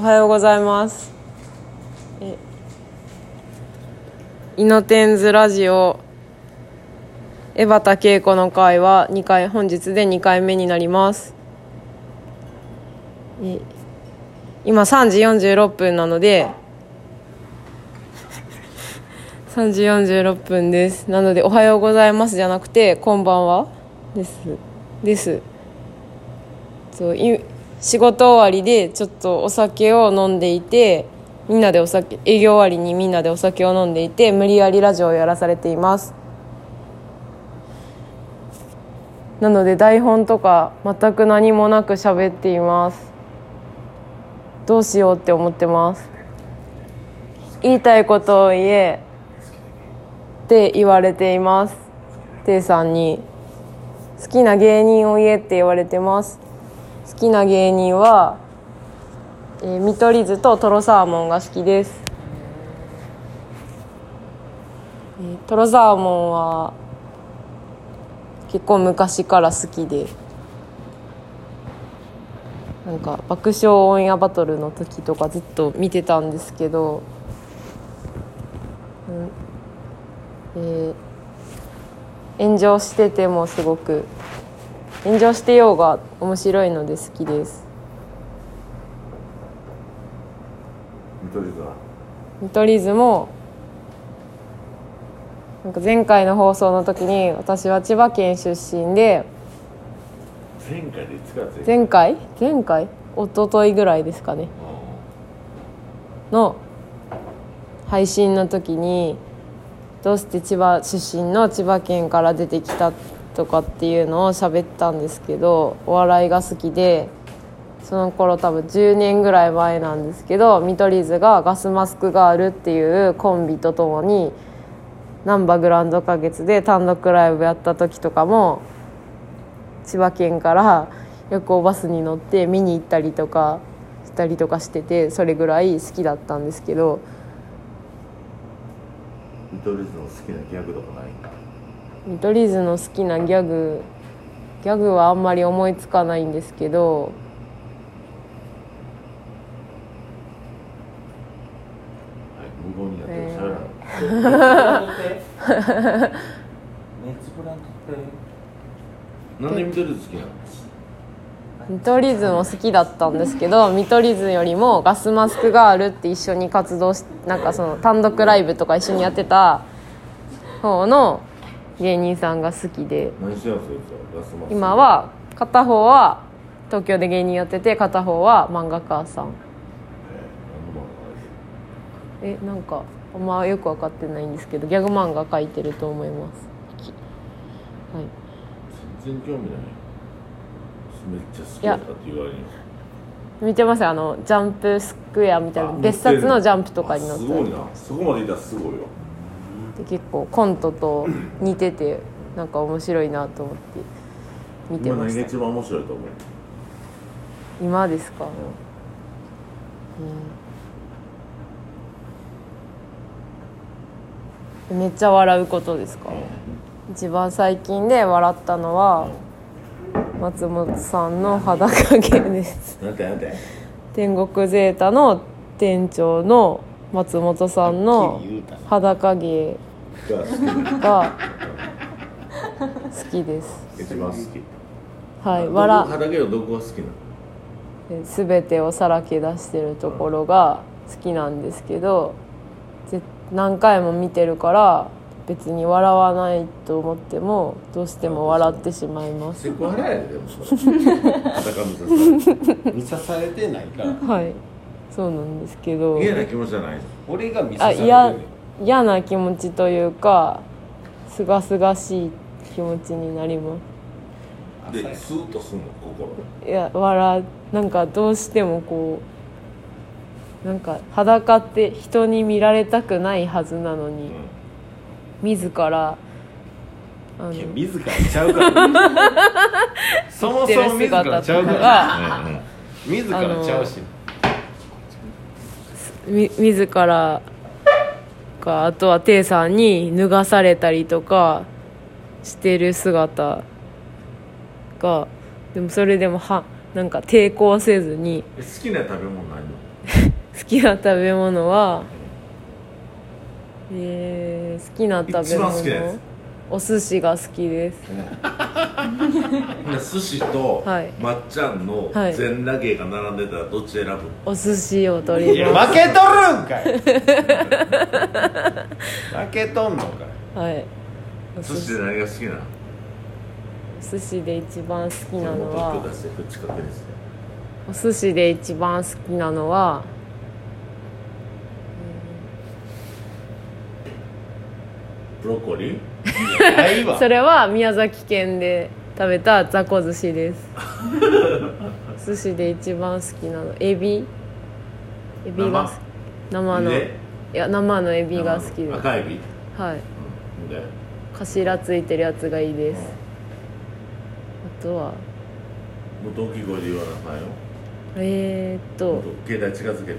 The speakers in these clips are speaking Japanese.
おはようございます。えイノテンズラジオ江端恵子の会は2回本日で2回目になります。え今3時46分なので3時46分です。なので「おはようございます」じゃなくて「こんばんは」ですです。そうい仕事終わりでちょっとお酒を飲んでいてみんなでお酒営業終わりにみんなでお酒を飲んでいて無理やりラジオをやらされています。なので台本とか全く何もなく喋っています。どうしようって思ってます。言いたいことを言えって言われています。ていさんに好きな芸人を言えって言われてます。好きな芸人は、えー、見取り図とトロサーモンが好きです、えー、トロサーモンは結構昔から好きでなんか爆笑オンエアバトルの時とかずっと見てたんですけど、うんえー、炎上しててもすごく炎上してようが面白いので好きです。見取り図は？見取り図もなんか前回の放送の時に私は千葉県出身で前回でいつか前前回？前回？一昨日ぐらいですかね。の配信の時にどうして千葉出身の千葉県から出てきたとかっていうのを喋ったんですけどお笑いが好きでその頃多分10年ぐらい前なんですけど見取り図がガスマスクガールっていうコンビとともに難波グランド花月で単独ライブやった時とかも千葉県から夜行バスに乗って見に行ったりとかしたりとかしててそれぐらい好きだったんですけど。見取り図の好きなギャグとかないんだ。見取り図の好きなギャグギャグはあんまり思いつかないんですけどなんで見取り図好きなの見取り図も好きだったんですけど見取り図よりもガスマスクガールって一緒に活動しなんかその単独ライブとか一緒にやってた方の芸人さんが好きで。何してんのそいつはガスマス。ク今は片方は東京で芸人やってて片方は漫画家さん。えなんかあんまよく分かってないんですけどギャグ漫画描いてると思います。きはい。全然興味ない。めっちゃ好きだったって言われる。よ見てますよ。あのジャンプスクエアみたいなあ別冊のジャンプとかに載ってあすごいな。そこまでいったらすごいよで結構コントと似ててなんか面白いなと思って見て今ました。何が一番面白いと思う。今ですか、うん。めっちゃ笑うことですか、一番最近で笑ったのは松本さんの裸芸です。天国ゼータの店長の松本さんの裸芸が好き。です。一番好き。はい笑。肌毛のどこが好きなの？全てをさらけ出してるところが好きなんですけどぜ何回も見てるから別に笑わないと思ってもどうしても笑ってしまいます。セクハラやででもそれ。裸見ささされてないから。はい。そうなんですけど。嫌な気持ちじゃない俺が見さされてる。あ嫌嫌な気持ちというかすがすがしい気持ちになりまでスーッとすんの心。すいや笑う。なんかどうしてもこうなんか裸って人に見られたくないはずなのに、自らあのいや自らちゃうから。そもそも自らちゃうから。うんうん。自らちゃうし。み自らかあとはテイさんに脱がされたりとかしてる姿がでもそれでもはなんか抵抗せずに好きな食べ物ないの？好きな食べ物はえー、好きな食べ一番好きなや物つお寿司が好きです。寿司とはい。まっちゃんのはい。全裸芸が並んでたらどっち選ぶ？お寿司を取いや負けとるんかい。負けとんのかい。すはい。お寿司で何が好きなの？お寿司で一番好きなのは。お寿司で一番好きなのは。ブロッコリー？それは宮崎県で食べた雑魚寿司です。寿司で一番好きなの。エビ？エビが好き生の。いで？や生のエビが好きです。赤エビ？はい。頭ついてるやつがいいです。あとは？もっと大きい声で言わなあかんよ。えー、っと。携帯近づけ。て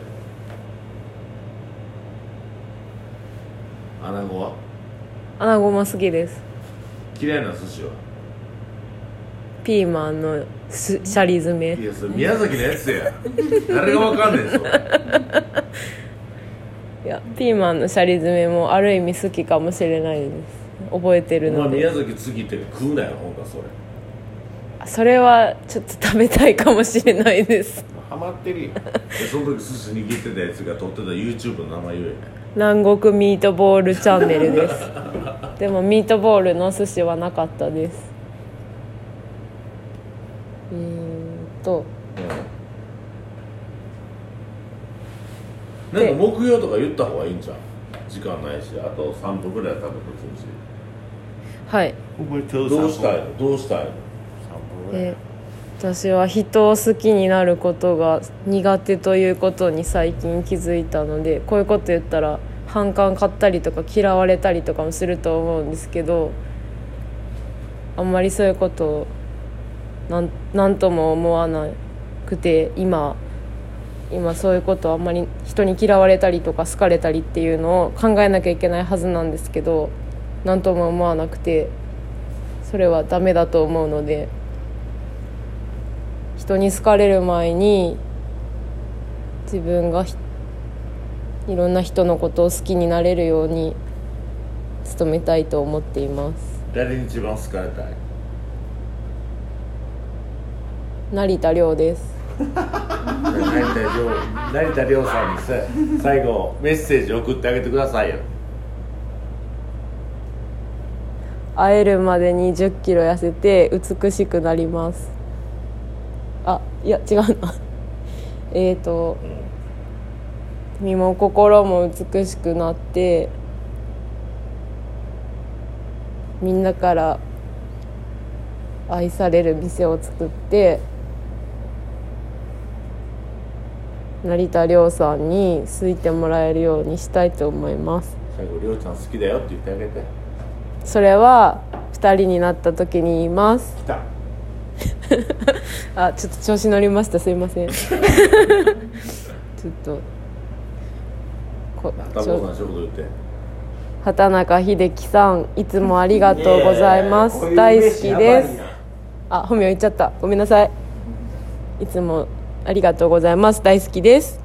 アナゴは？アナゴも好きです。嫌いな寿司は？ピーマンのすシャリ詰め。いやそれ宮崎のやつや。誰がわかんねんそれ。いやピーマンのシャリ詰めもある意味好きかもしれないです。覚えてるので。宮崎次って食うなよほんかそれ。それはちょっと食べたいかもしれないです。ハマってるよ。でその時寿司握ってたやつが撮ってた YouTube の名前言え。南国ミートボールチャンネルです でもミートボールの寿司はなかったです。えーっと。なんか木曜とか言った方がいいんじゃん時間ないしあと3分ぐらい食べとくしはい。覚えてるどうしたいの？どうしたいの？え私は人を好きになることが苦手ということに最近気づいたのでこういうこと言ったら反感買ったりとか嫌われたりとかもすると思うんですけどあんまりそういうことをなんとも思わなくて今今そういうことをあんまり人に嫌われたりとか好かれたりっていうのを考えなきゃいけないはずなんですけど何とも思わなくてそれはダメだと思うので人に好かれる前に自分がひいろんな人のことを好きになれるように努めたいと思っています。誰に一番好かれたい？成田凌です。成田凌。成田凌さんにさ最後メッセージ送ってあげてくださいよ。会えるまでに1 0キロ痩せて美しくなります。あいや違うな。えーと身も心も美しくなってみんなから愛される店を作って成田凌さんに好いてもらえるようにしたいと思います。最後凌ちゃん好きだよって言ってあげて。それは2人になった時に言います。来た。あちょっと調子乗りました。すいません。ちょっとこちょ畑本さん一言言って。畑中秀樹さんいつもありがとうございます。大好きです。あ本名言っちゃった。ごめんなさい。いつもありがとうございます。大好きです